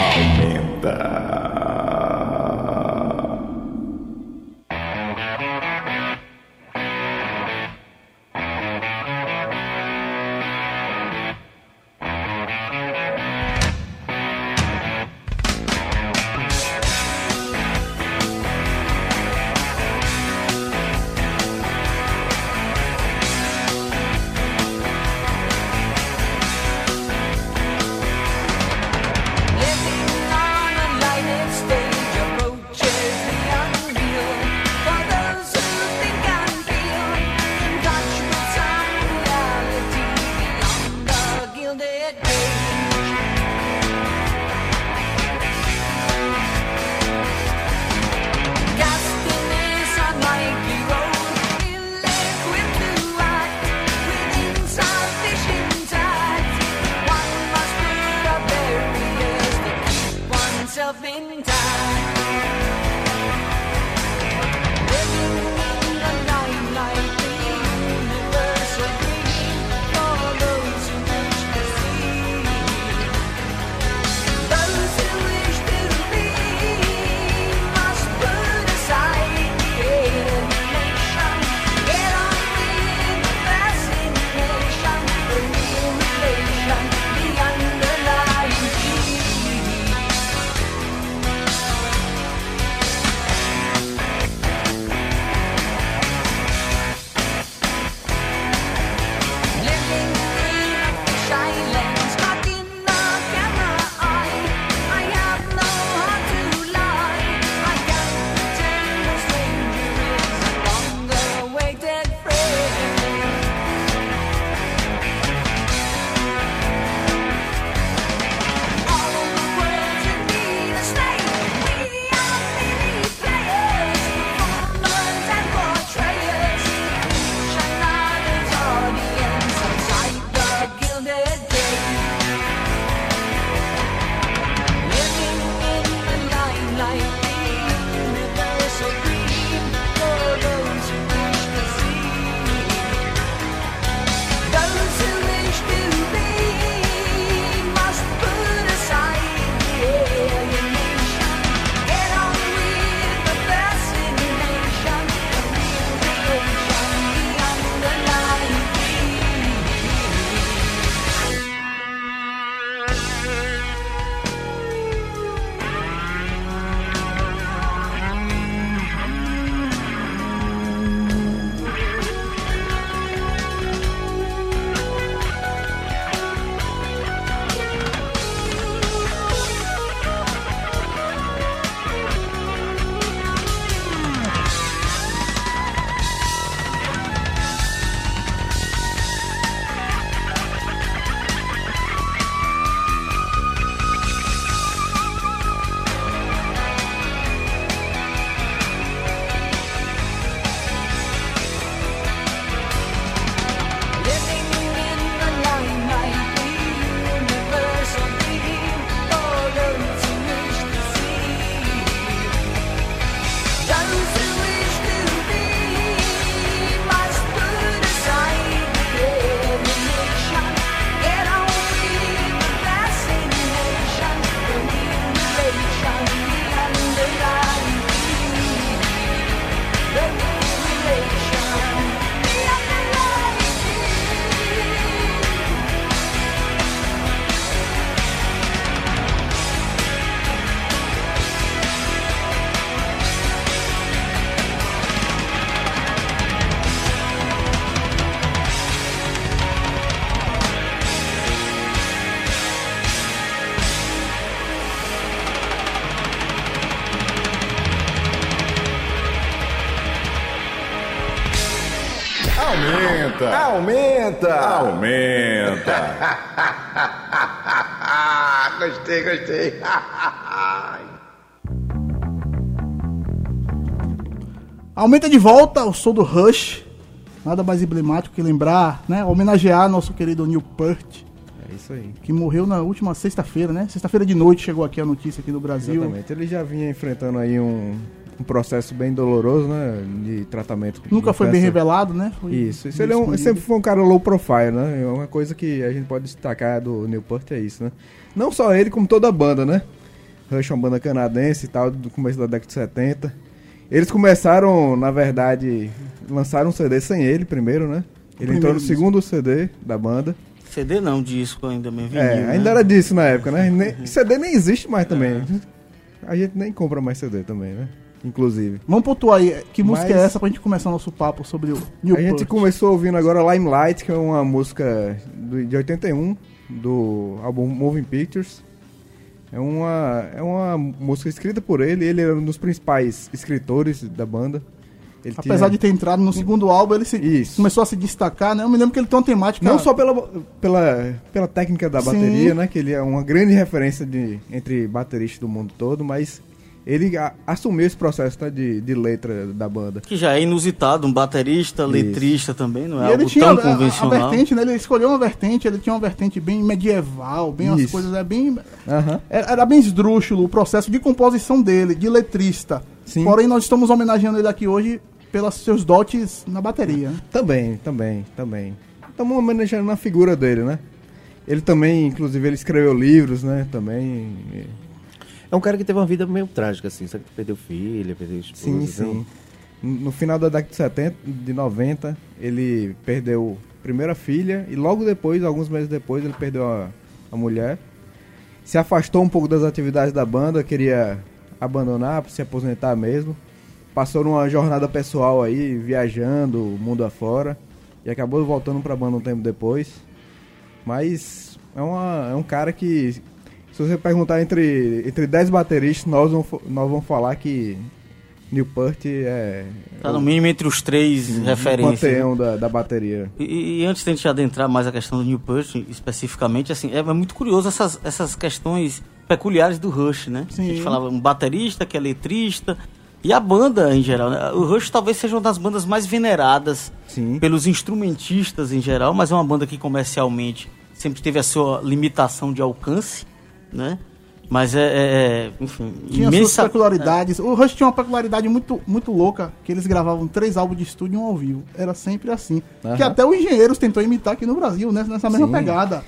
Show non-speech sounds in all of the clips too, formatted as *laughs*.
Aumenta! Aumenta! *laughs* gostei, gostei. *laughs* Aumenta de volta o som do Rush. Nada mais emblemático que lembrar, né? Homenagear nosso querido Neil Peart. É isso aí. Que morreu na última sexta-feira, né? Sexta-feira de noite chegou aqui a notícia aqui do Brasil. Exatamente. Ele já vinha enfrentando aí um um processo bem doloroso, né? De tratamento. Nunca de foi bem revelado, né? Foi Isso, isso ele, é um- sempre foi um cara low profile, né? É uma coisa que a gente pode destacar do Newport é isso, né? Não só ele, como toda a banda, né? Rush é uma banda canadense e tal, do começo da década de 70. Eles começaram, na verdade, lançaram um CD sem ele primeiro, né? Ele entrou no disco. segundo CD da banda. CD não, disco ainda vinil, É, né? ainda era disso na época, né? Nem- *laughs* CD nem existe mais também. A gente nem compra mais CD também, né? Inclusive. Vamos pontuar aí, que música Mas- é essa pra gente começar nosso papo sobre o New a gente começou ouvindo agora Limelight, que é uma música de 81, do álbum Moving Pictures. É uma, é uma música escrita por ele, ele era um dos principais escritores da banda. Ele Apesar de tinha- ter entrado no segundo álbum, ele se- começou a se destacar, né? Eu me lembro que ele tem uma temática... Não só pela, pela, pela técnica da Sim. bateria, né? Que ele é uma grande referência de, entre bateristas do mundo todo, mas ele a- assumiu esse processo né, de, de letra da banda. Que já é inusitado, um baterista, Isso. letrista também, não é E ele algo tinha tão a- a, a convencional. vertente, né? Ele escolheu uma vertente, ele tinha uma vertente bem medieval, bem as Isso. coisas, é bem... Aham. Era era bem esdrúxulo o processo de composição dele, de letrista. Sim. Porém, nós estamos homenageando ele aqui hoje pelos seus dotes na bateria. né? Também, também, também. Estamos homenageando na figura dele, né? Ele também, inclusive, ele escreveu livros, né? Também. É um cara que teve uma vida meio trágica, assim. Sabe que perdeu filha, perdeu esposa. Sim, então- sim. No final da década de 70, de 90, ele perdeu a primeira filha e logo depois, alguns meses depois, ele perdeu a, a mulher. Se afastou um pouco das atividades da banda, queria abandonar, se aposentar mesmo. Passou numa jornada pessoal aí, viajando o mundo afora. E acabou voltando pra banda um tempo depois. Mas é, uma, é um cara que, se você perguntar entre, entre 10 bateristas, nós vamos, nós vamos falar que Newport é Tá no mínimo entre os três o referências. né? panteão da, da bateria. E, e antes de a gente adentrar mais a questão do New Push, especificamente, assim, é muito curioso essas, essas questões peculiares do Rush, né? Sim. A gente falava um baterista que é letrista, e a banda em geral, né? O Rush talvez seja uma das bandas mais veneradas Sim. pelos instrumentistas em geral, mas é uma banda que comercialmente sempre teve a sua limitação de alcance, né? Mas é, é- é, enfim, Tinha suas imensa... peculiaridades. O Rush tinha uma peculiaridade muito, muito louca, que eles gravavam três álbuns de estúdio e um ao vivo. Era sempre assim. Aham. Que até o Engenheiros tentou imitar aqui no Brasil, né? nessa mesma Sim. pegada.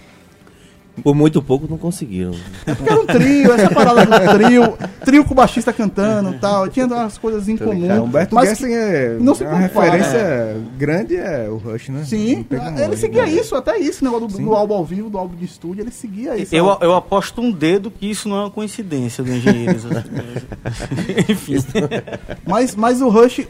Por muito pouco não conseguiram. É porque era um trio, essa parada do trio, trio com o baixista cantando e tal. Tinha umas coisas em comum. É, Humberto mas Gessing é não se uma compara, referência grande é o Rush, né? Sim, ele né? seguia isso, até isso, negócio do, do álbum ao vivo, do álbum de estúdio, ele seguia isso. Eu, eu aposto um dedo que isso não é uma coincidência do Engenheiros. né? *laughs* Enfim. Mas, mas o Rush,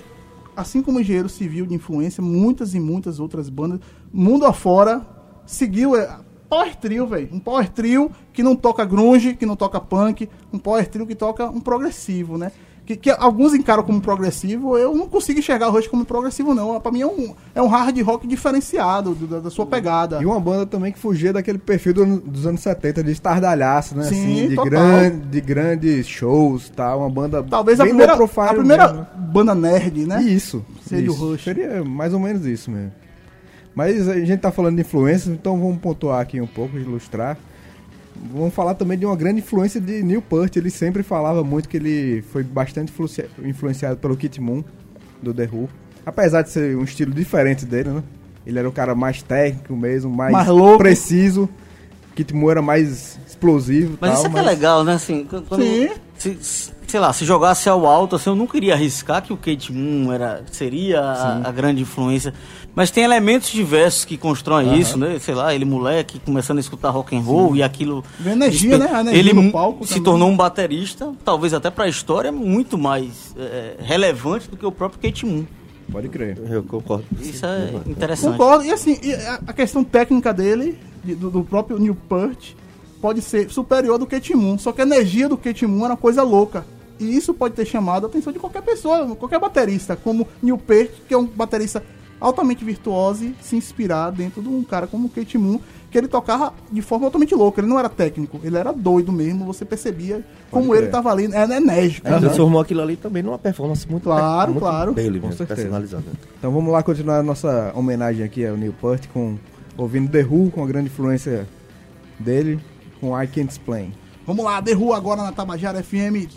assim como o Engenheiro Civil de influência, muitas e muitas outras bandas, mundo afora, seguiu é, Power Trio, velho. Um Power Trio que não toca grunge, que não toca punk, um Power Trio que toca um progressivo, né? Que, que alguns encaram como progressivo, eu não consigo enxergar o Rush como progressivo, não. Pra mim é um, é um hard rock diferenciado do- da, da sua pegada. E uma banda também que fugia daquele perfil do- dos anos 70 de estardalhaço, né? Sim, assim, de, total. gran- de grandes shows, tá? Uma banda Talvez a primeira, a primeira mesmo, banda nerd, né? Isso. Seria o isso. Rush. Seria mais ou menos isso mesmo. Mas a gente tá falando de influências, então vamos pontuar aqui um pouco, ilustrar. Vamos falar também de uma grande influência de Neil Peart. Ele sempre falava muito que ele foi bastante influencia- influenciado pelo Kit Moon, do The Who. Apesar de ser um estilo diferente dele, né? Ele era o cara mais técnico mesmo, mais, Mais preciso. Kit Moon era mais explosivo. Mas tal, isso é que é legal, né? Assim, quando, Sim. se- se- sei lá, se jogasse ao alto, assim, eu não queria arriscar que o Kate Moon era, seria a, a grande influência. Mas tem elementos diversos que constroem isso, né? Sei lá, ele moleque começando a escutar rock and roll e aquilo. Energia, né? A energia ele palco se também. tornou um baterista, talvez até pra história, muito mais é, relevante do que o próprio Kate Moon. Pode crer. Eu concordo. Isso é interessante. Concordo. E assim, e a questão técnica dele, de- do, do próprio Neil Peart, pode ser superior do Kate Moon. Só que a energia do Kate Moon era uma coisa louca. E isso pode ter chamado a atenção de qualquer pessoa, qualquer baterista, como Neil Peart, que é um baterista altamente virtuoso, e se inspirar dentro de um cara como o Kate Moon, que ele tocava de forma altamente louca. Ele não era técnico, ele era doido mesmo. Você percebia como crer. ele estava ali, era enérgico. Ele né? transformou aquilo ali também numa performance muito, Claro, muito claro. dele Com mesmo, personalizada. Então vamos lá continuar a nossa homenagem aqui ao Neil Peart com ouvindo The Who com a grande influência dele com I Can't Explain. Vamos lá, The Who agora na Tabajara FM.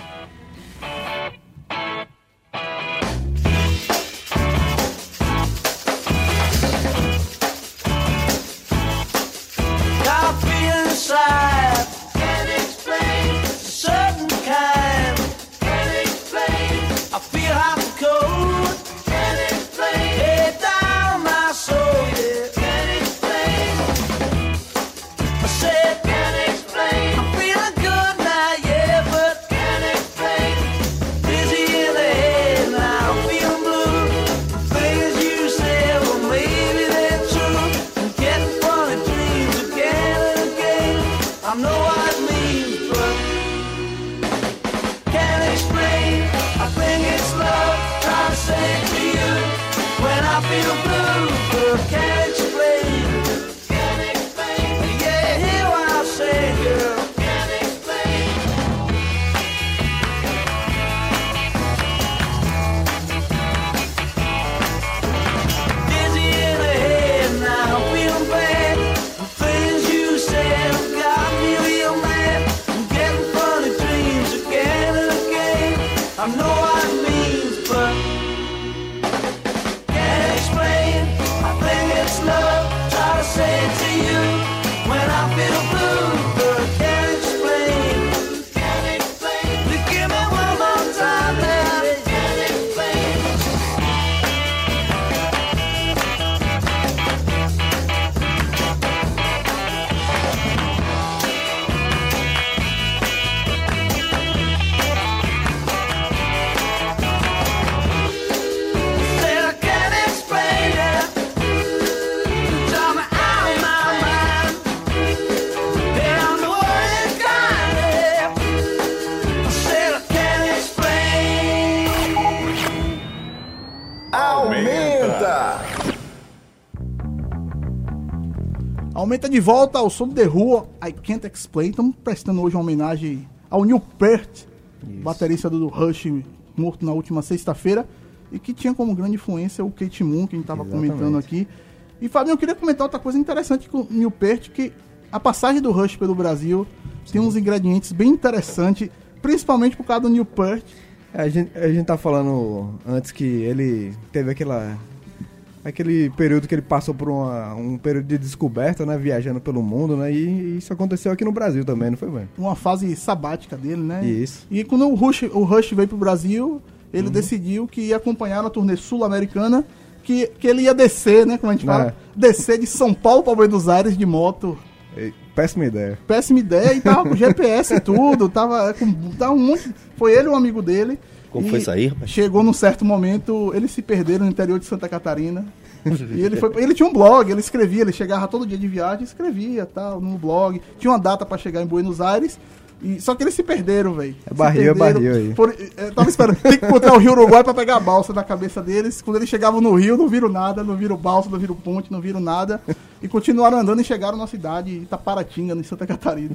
Aumenta de volta ao som de rua, I Can't Explain. Estamos prestando hoje uma homenagem ao Neil Peart, baterista do Rush, morto na última sexta-feira, e que tinha como grande influência o Kate Moon, que a gente estava comentando aqui. E Fabinho, eu queria comentar outra coisa interessante com o Neil Peart, que a passagem do Rush pelo Brasil tem uns ingredientes bem interessantes, principalmente por causa do Neil Peart. É, a, gente, a gente tá falando antes que ele teve aquela. Aquele período que ele passou por uma- um período de descoberta, né? Viajando pelo mundo, né? E, isso aconteceu aqui no Brasil também, não foi, bem? uma fase sabática dele, né? Isso. E quando o Rush, o Rush veio pro Brasil, ele decidiu que ia acompanhar na turnê sul-americana, que, que ele ia descer, né? Como a gente fala, É. descer de São Paulo para Buenos Aires de moto. Péssima ideia. Péssima ideia, e tava com GPS e tudo, tava com tava um monte. Foi ele e um amigo dele. Como e foi aí, rapaz? Chegou num certo momento, eles se perderam no interior de Santa Catarina. e ele foi, ele tinha um blog, ele escrevia, ele chegava todo dia de viagem, escrevia tal, no blog. Tinha uma data pra chegar em Buenos Aires. E, só que eles se perderam, velho. É barril, é barril aí. Foram- é, tava esperando, tem que encontrar o Rio Uruguai pra pegar a balsa na cabeça deles. Quando eles chegavam no Rio, não viram nada, não viram balsa, não viram ponte, não viram nada. E continuaram andando e chegaram na cidade de Itaparatinga, em Santa Catarina.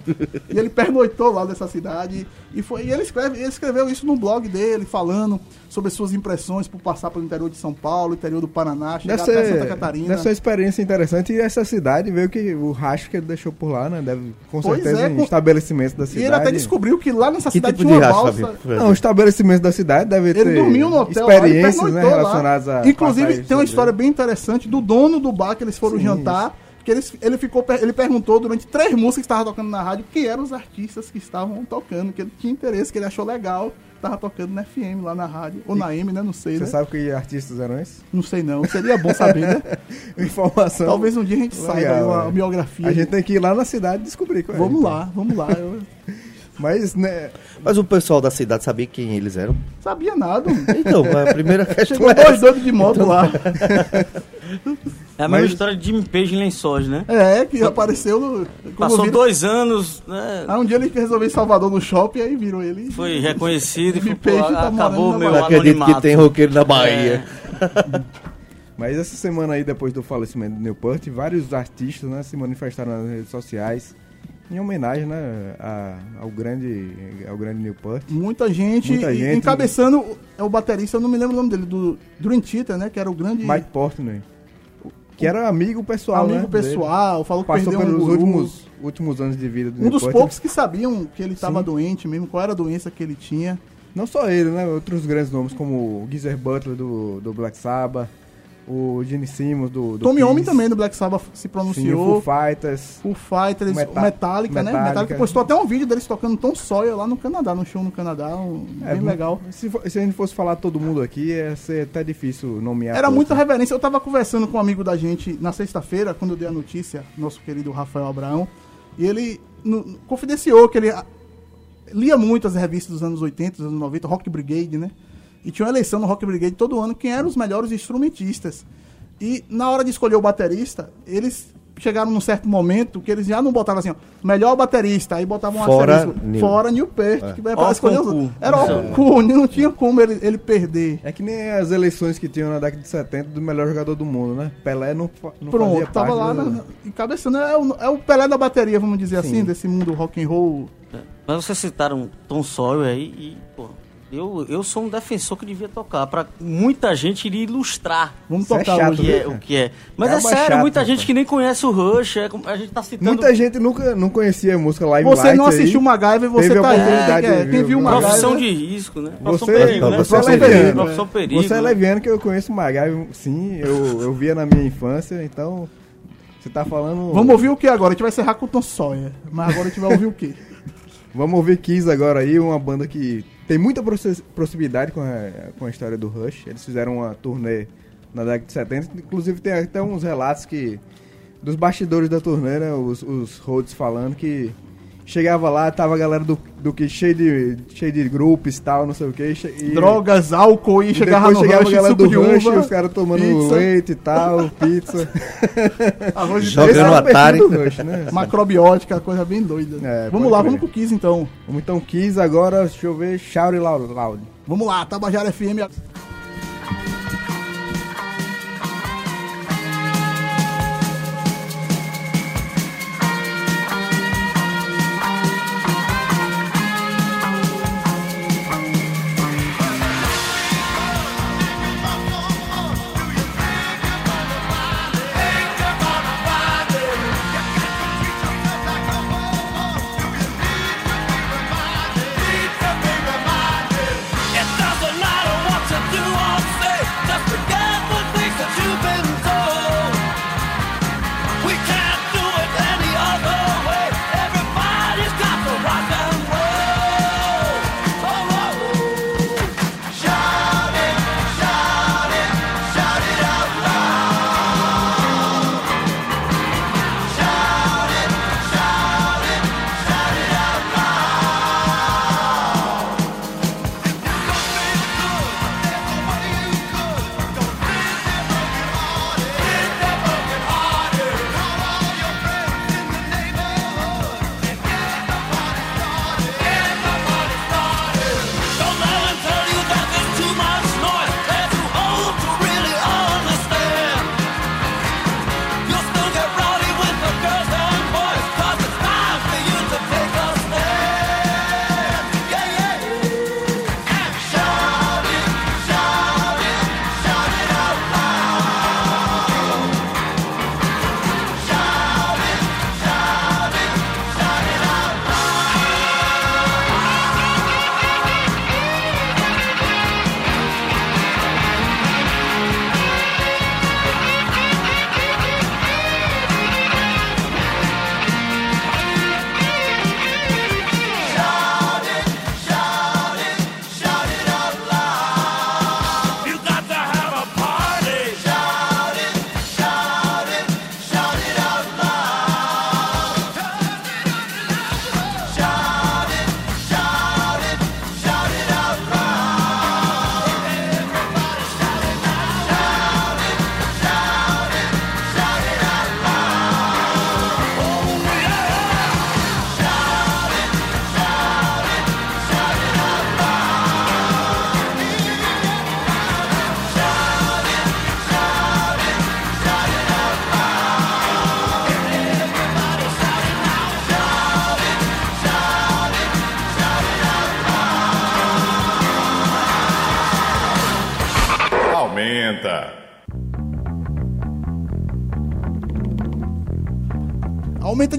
E ele pernoitou lá dessa cidade. E, foi, e ele, escreve, ele escreveu isso no blog dele, falando sobre suas impressões por passar pelo interior de São Paulo, interior do Paraná, chegar Deve até ser, Santa Catarina. deve ser uma experiência interessante. E essa cidade veio que o rastro que ele deixou por lá, né? Deve, com Pois certeza, é, em com- estabelecimentos da E cidade. ele até descobriu que lá nessa Que cidade tipo tinha de uma balsa. Não, os estabelecimentos da cidade devem ter Ele dormiu no hotel lá, ele experiências né, lá. relacionadas a. Inclusive, tem uma história bem interessante do dono do bar que eles foram Sim, jantar. Que eles, ele, ficou, ele perguntou durante três músicas que estavam tocando na rádio quem eram os artistas que estavam tocando, que ele tinha interesse, que ele achou legal. Tava tocando na FM lá na rádio. Ou na M, né? Não sei, Você né? sabe que artistas eram esses? Não sei não. Seria bom saber, né? *laughs* Informação. Talvez um dia a gente saiba uma é. biografia. A gente tem que ir lá na cidade descobrir qual é. Vamos então. lá, vamos lá. Eu *laughs* Mas, né, Mas o pessoal da cidade sabia quem eles eram? sabia nada. Então, a primeira questão *laughs* Chegou é dois doidos de moto lá. É a Mas- mesma história de Jimmy Page em Lençóis, né? É, que apareceu no. Passou viram- dois anos, né? Aí um dia ele resolveu ir em Salvador no shopping, aí viram ele. Foi reconhecido e pô, Page tá acabou meu Não acredito anonimato. que tem roqueiro na Bahia. *laughs* mas essa semana aí, depois do falecimento do Newport, vários artistas né, se manifestaram nas redes sociais em homenagem né, a- ao grande, ao grande Newport. Muita gente, Muita gente. encabeçando é o baterista, eu não me lembro o nome dele, do Dream Theater, né? Que era o grande Mike Portnoy. Que era amigo pessoal, amigo né, pessoal, falou que Passou perdeu um pelos guru. últimos, últimos anos de vida do Um dos poucos que sabiam que ele estava doente mesmo, qual era a doença que ele tinha. Não só ele, né? Outros grandes nomes como o Geezer Butler do, do Black Sabbath, o Gene Simmons do, do Tommy Homem também do Black Sabbath se sim, o pronunciou. Foo Fighters. Full Fighters, Meta- o Metallica, né? Metallica. Metallica postou até um vídeo deles tocando Tom Sawyer lá no Canadá, num show no Canadá, um, É, bem legal. Se, se a gente fosse falar todo mundo aqui, ia ser até difícil nomear. Era todos, muita né? reverência. Eu tava conversando com um amigo da gente na sexta-feira, quando eu dei a notícia, nosso querido Rafael Abraão, e ele no- confidenciou que ele lia muito as revistas dos anos 80, dos anos 90, Rock Brigade, né? E tinha uma eleição no Rock Brigade todo ano, quem eram os melhores instrumentistas. E na hora de escolher o baterista, eles chegaram num certo momento que eles já não botavam assim, ó, melhor baterista, aí botavam um Fora asterisco, Neil. fora Neil Peart, que vai Ó, escolher os. Era o concurso, não tinha como ele, ele perder. É que nem as eleições que tinham na década de 70 do melhor jogador do mundo, né? Pelé não, não Pronto, fazia tava parte lá na, encabeçando. É o, é o Pelé da bateria, vamos dizer assim, desse mundo rock and roll. Mas vocês citaram Tom Sawyer aí e, pô, eu, eu sou um defensor que devia tocar. Pra muita gente iria ilustrar Vamos Isso é tocar chato, o que é. cara. O que é. Mas É é, uma sério, chata, muita gente rapaz. que nem conhece o Rush. é a gente tá citando. Muita gente nunca não conhecia a música Live Você não assistiu MacGyver, você teve a tá aí. oportunidade É, de quem ver, viu o né? Profissão MacGyver... de risco, né? Profissão Você, perigo, né? você você é é leviano. leviano. Profissão perigo. Você é né? leviano que eu conheço o MacGyver, sim, eu, eu via na minha infância, então você tá falando... Vamos ouvir o que agora? A gente vai encerrar com o Tom Sawyer. Mas agora a gente vai ouvir o quê? *laughs* Vamos ouvir Kiss agora aí, uma banda que tem muita proxi- proximidade com a, com a história do Rush. Eles fizeram uma turnê na década de 70, inclusive tem até uns relatos que dos bastidores da turnê, né, os, os roads falando que chegava lá, tava a galera do, do que cheio de, cheio de grupos e tal, não sei o que. E, Drogas, álcool e e chegava no chegava a Rush, galera do de Rush, uva, os caras tomando pizza, leite e tal, pizza. *laughs* arroz de Jogando Atari. do Rush, né? *laughs* macrobiótica, coisa bem doida. É, vamos lá, crer. vamos pro Kiss então. Vamos então Kiss agora, deixa eu ver, Shout loud. Vamos lá, Tabajara FM.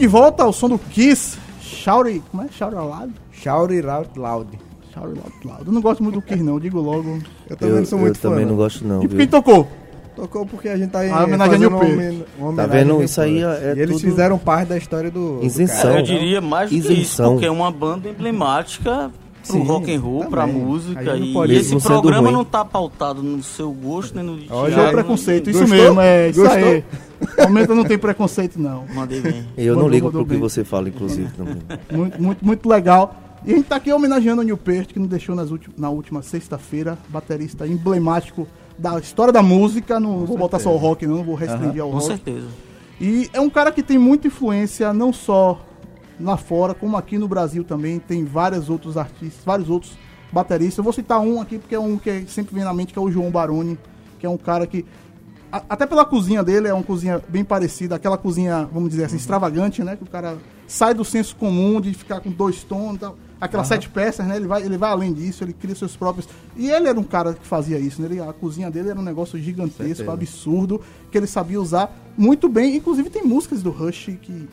De volta ao som do Kiss. Shout como é? Shout loud? Shout It Out Loud. Shout loud, loud. Eu não gosto muito do Kiss não, eu digo logo. Eu também não sou muito fã. também não não. gosto não, E por quem tocou? Tocou porque a gente tá aí A homenagem a fazendo Neil uma, Peart. homen- Tá vendo? Isso aí é E eles tudo fizeram parte da história do, do Isenção. cara. Eu diria mais do que isso, Isenção. porque é uma banda emblemática pro Sim, rock and roll, também. pra A gente música. não E pode- esse sendo programa ruim. não tá pautado no seu gosto, nem no de Olha, Thiago, preconceito, isso Gostou? mesmo, é isso Gostou? aí. Aumenta não tem preconceito não. não- Mandei bem. Eu não ligo pro que você fala, inclusive, também. *laughs* Muito, muito, muito legal. E a gente tá aqui homenageando o Neil Peart, que nos deixou nas ulti- na última sexta-feira, baterista emblemático da história da música. Não vou botar só o rock, não, vou restringir ao Com rock. certeza. E é um cara que tem muita influência, não só lá fora, como aqui no Brasil também. Tem vários outros artistas, vários outros bateristas. Eu vou citar um aqui, porque é um que sempre vem na mente, que é o João Baroni, que é um cara que. a- até pela cozinha dele, é uma cozinha bem parecida, aquela cozinha, vamos dizer assim, extravagante, né? Que o cara sai do senso comum de ficar com dois tons e tal. Aquelas sete peças, né? Ele vai, ele vai além disso, ele cria seus próprios. E ele era um cara que fazia isso, né? Ele, a cozinha dele era um negócio gigantesco, absurdo, que ele sabia usar muito bem. Inclusive tem músicas do Rush que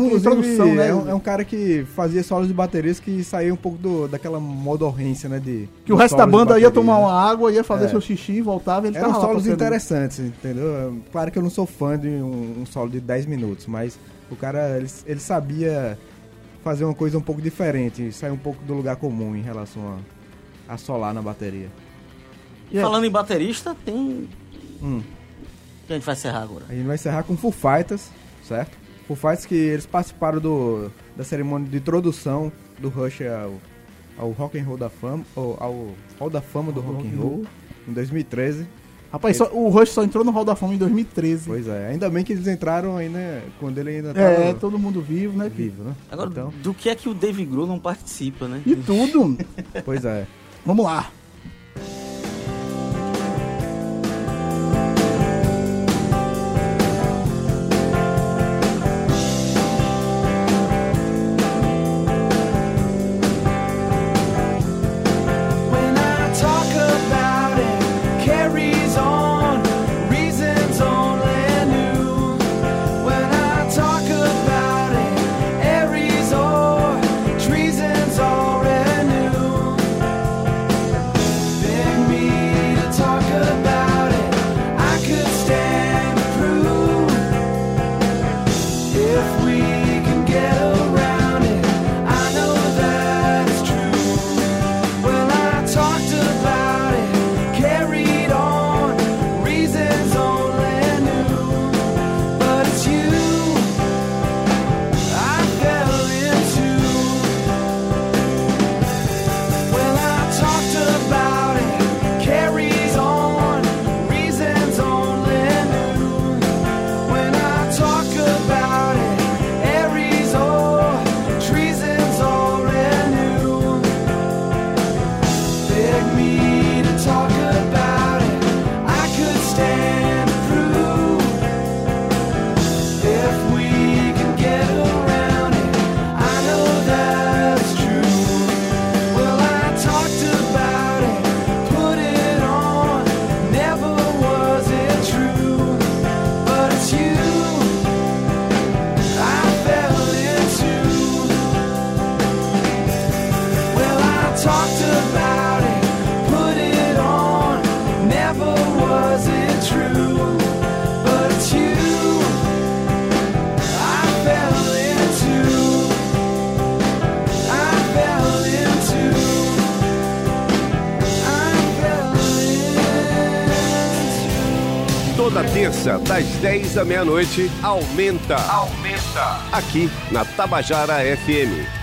Inclusive, introdução, né? É um, é um cara que fazia solos de baterias que saía um pouco do, daquela modorrência, né? De, que o resto da banda ia bateria, tomar né? uma água, ia fazer É. seu xixi, voltava e ele Eram tava lá solos tocando. interessantes, entendeu? Claro que eu não sou fã de um, um solo de 10 minutos, mas o cara, ele, ele sabia fazer uma coisa um pouco diferente, sair um pouco do lugar comum em relação a, a solar na bateria. E é- Falando em baterista, tem. Hum. Que a gente vai encerrar agora. A gente vai encerrar com Foo Fighters, certo? Foo Fighters que eles participaram do, da cerimônia de introdução do Rush ao, ao Rock and Roll da Fama, ou ao Hall da Fama do Rock and Roll, em 2013. Rapaz, só- o Rush só entrou no Hall da Fama em 2013. Pois é, ainda bem que eles entraram aí, né, quando ele ainda tava É, todo mundo vivo, né? vivo, né? Agora, Então, do que é que o Dave Grohl não participa, né? E tudo. *laughs* pois é. Vamos lá. 10 à meia-noite, aumenta. Aumenta. Aqui na Tabajara FM.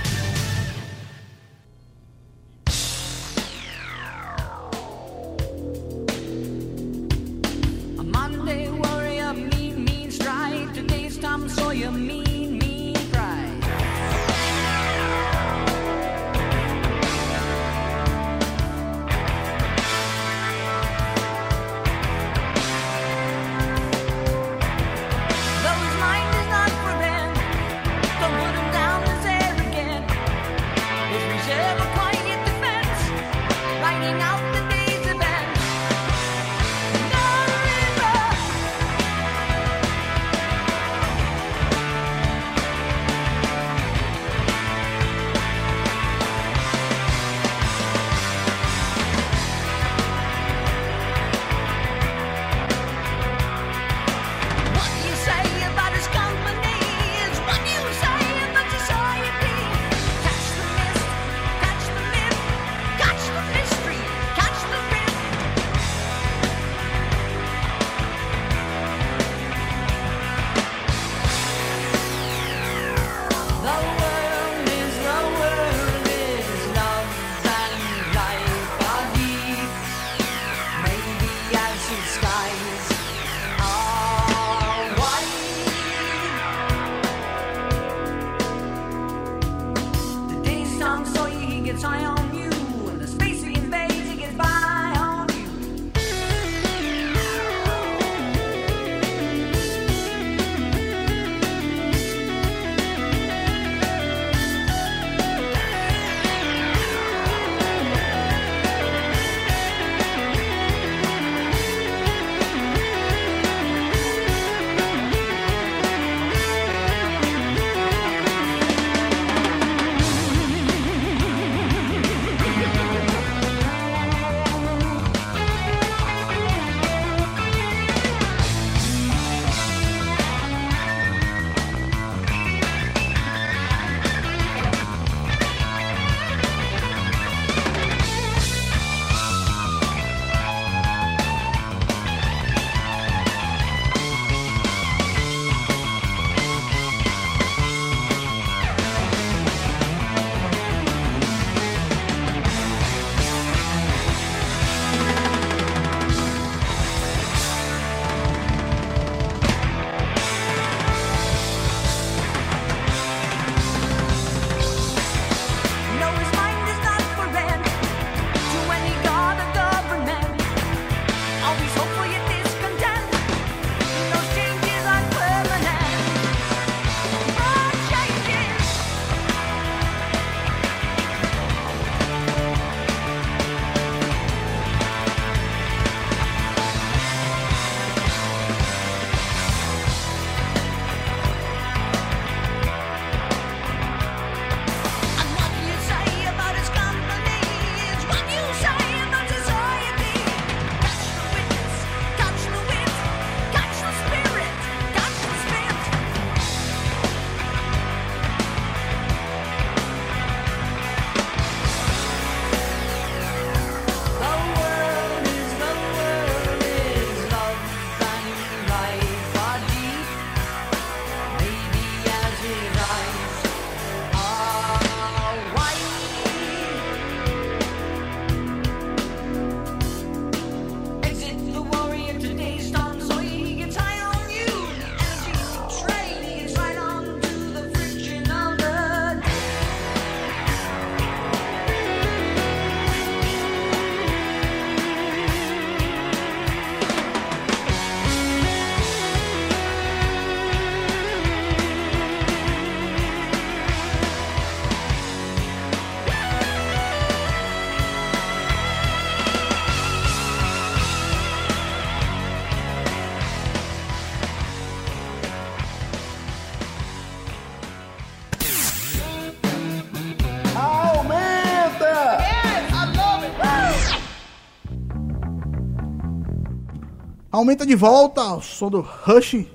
Aumenta de volta o som do Rush,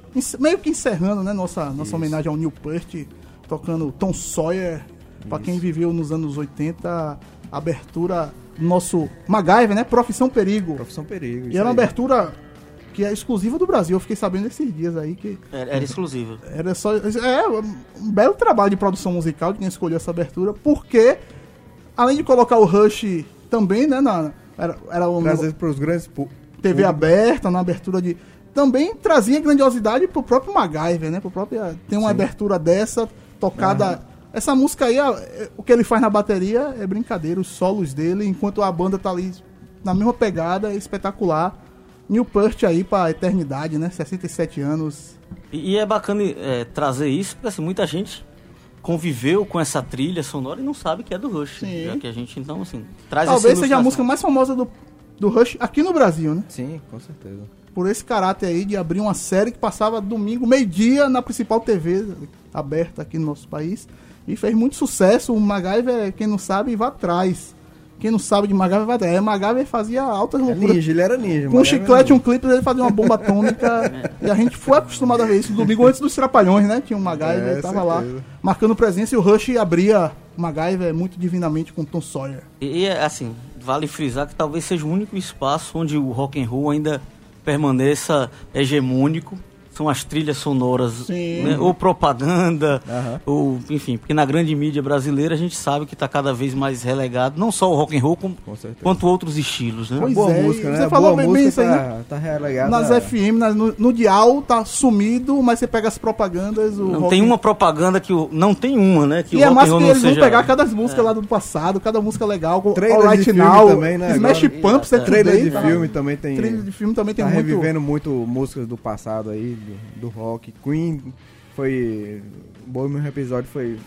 meio que encerrando, né, nossa, nossa homenagem ao Neil Peart, tocando Tom Sawyer, pra quem viveu nos anos 80, a abertura do nosso MacGyver, né, Profissão Perigo. Profissão Perigo. E era uma aí. abertura que é exclusiva do Brasil, eu fiquei sabendo esses dias aí que Era, era exclusivo. era só. É um belo trabalho de produção musical de quem escolheu essa abertura, porque além de colocar o Rush também, né, na, era, era um Trazer pros grandes TV aberta, na abertura de. Também trazia grandiosidade pro próprio MacGyver, né? Pro próprio, tem uma abertura dessa, tocada. Essa música aí, é- o que ele faz na bateria é brincadeira, os solos dele, enquanto a banda tá ali na mesma pegada, é espetacular. New Peart aí pra eternidade, né? 67 anos. E, e é bacana é, trazer isso, porque assim, muita gente conviveu com essa trilha sonora e não sabe que é do Rush. Sim. Já que a gente, então, assim, traz Talvez essa seja a música mais famosa do, do Rush aqui no Brasil, né? Sim, com certeza. Por esse caráter aí de abrir uma série que passava domingo, meio-dia, na principal TV aberta aqui no nosso país. E fez muito sucesso. O MacGyver, quem não sabe, vai atrás. Quem não sabe de MacGyver vai atrás. É, MacGyver fazia altas É loucuras. ninja, ele era ninja. Com um chiclete, um clipe, ele fazia uma bomba atômica. *laughs* e a gente foi acostumado a ver isso domingo antes dos Trapalhões, né? Tinha um MacGyver, É, ele tava lá marcando presença e o Rush abria o MacGyver muito divinamente com Tom Sawyer. E, e, assim, vale frisar que talvez seja o único espaço onde o rock and roll ainda permaneça hegemônico. São as trilhas sonoras, Sim. né? ou propaganda, Aham. ou enfim, porque na grande mídia brasileira a gente sabe que está cada vez mais relegado, não só o rock and roll, Com certeza. quanto outros estilos, né? Pois Boa é, música, né? você falou Boa bem música isso aí, tá, tá relegada. Nas FM, na- no, no dial tá sumido, mas você pega as propagandas. O Não rock- tem uma propaganda que o, não tem uma, né? Que E o é rock and que roll eles vão seja pegar cada música lá do passado, cada música legal. com Trailer All Right de filme Now, também, né, Smash agora. Pump, você Trailer de filme também tem. Trailer de filme também tem tá muito. revivendo muito músicas do passado aí, do, do rock. Queen foi. O Bohemian Rhapsody foi.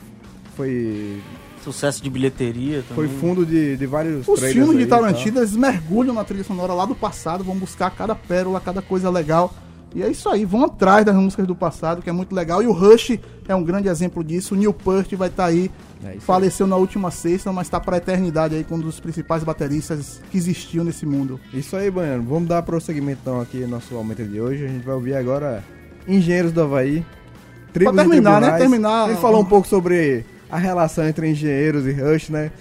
Foi. sucesso de bilheteria. Foi também. fundo de, de vários Os filmes de aí tal. Tarantino, eles mergulham na trilha sonora lá do passado, vão buscar cada pérola, cada coisa legal. E é isso aí, vão atrás das músicas do passado, que é muito legal. E o Rush é um grande exemplo disso. O Neil Peart vai estar aí. É faleceu na última sexta, mas está para a eternidade aí como um dos principais bateristas que existiu nesse mundo. Isso aí, Baiano. Vamos dar prosseguimento então aqui no nosso aumento de hoje. A gente vai ouvir agora Engenheiros do Havaí. Tribos Pra terminar, né? Terminar- A gente falou um pouco sobre a relação entre engenheiros e Rush, né?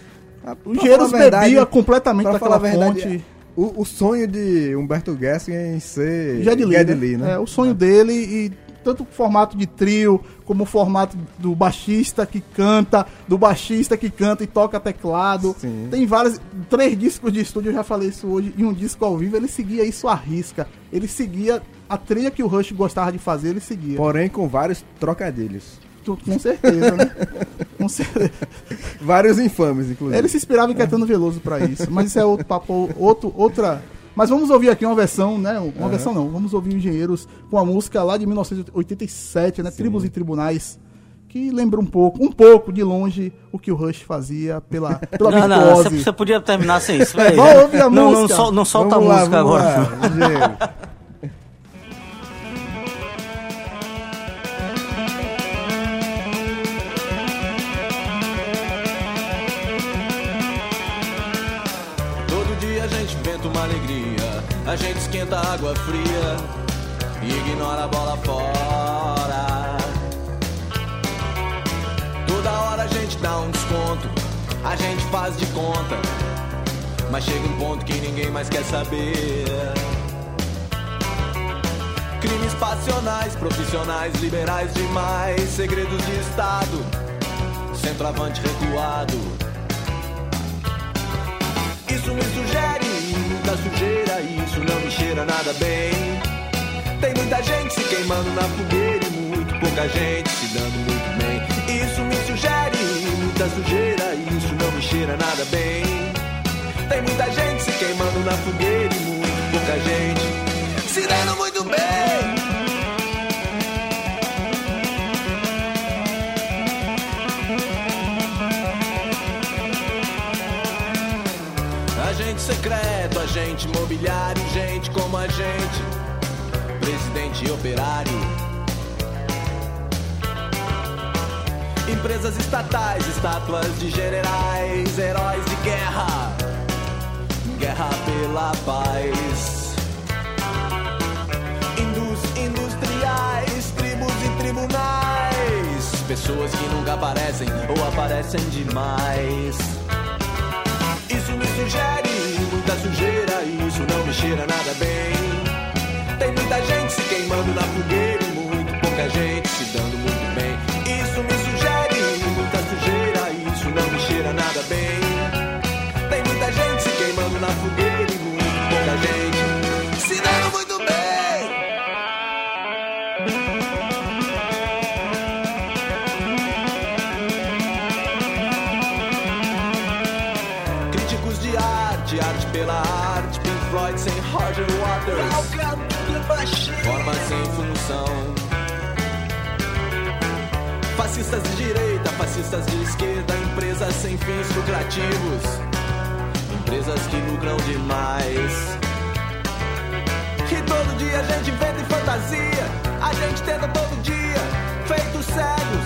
O pra Engenheiros verdade- bebia completamente daquela a verdade, fonte. O, o sonho de Humberto Gessing é em ser Jet Li, Geddy né? Lee, né? É, o sonho dele e tanto o formato de trio, como o formato do baixista que canta, do baixista que canta e toca teclado. Sim. Tem vários, três discos de estúdio, eu já falei isso hoje, e um disco ao vivo, ele seguia isso à risca. Ele seguia a trilha que o Rush gostava de fazer, ele seguia. Porém, com vários trocadilhos. Com certeza, né? *laughs* Com certeza. Vários infames, inclusive. Ele se inspirava em Caetano Veloso pra isso, mas isso é outro papo, outro, outra. Mas vamos ouvir aqui uma versão, né? Uma versão não, vamos ouvir Engenheiros com a música lá de 1987, né? Tribos e Tribunais, que lembra um pouco, um pouco de longe o que o Rush fazia pela, pela Não, não, virtuose. você, você podia terminar sem isso. *laughs* Vamos ouvir a não, música. Não, sol- não solta Vamos a música agora. lá, *laughs* a gente esquenta água fria e ignora a bola fora. Toda hora a gente dá um desconto, a gente faz de conta, mas chega um ponto que ninguém mais quer saber. Crimes passionais, profissionais, liberais demais, segredos de Estado, centroavante recuado. Isso me sugere sujeira, isso não me cheira nada bem. Tem muita gente se queimando na fogueira e muito pouca gente se dando muito bem. Isso me sugere muita sujeira, isso não me cheira nada bem. Tem muita gente se queimando na fogueira e muito pouca gente se dando muito bem. Agente secreto, agente imobiliário, gente como a gente, presidente operário. Empresas estatais, estátuas de generais, heróis de guerra, guerra pela paz. Indus, industriais, tribos e tribunais, pessoas que nunca aparecem ou aparecem demais. Isso me sugere muita sujeira, isso não me cheira nada bem. Tem muita gente se queimando na fogueira e muito pouca gente se dando muito bem. Isso me sugere muita sujeira, isso não me cheira nada bem. Tem muita gente se queimando na fogueira pela arte, Pink Floyd sem Roger Waters. Forma sem função. Fascistas de direita, fascistas de esquerda, empresas sem fins lucrativos. Empresas que lucram demais. Que todo dia a gente em fantasia. A gente tenta todo dia, feitos cegos,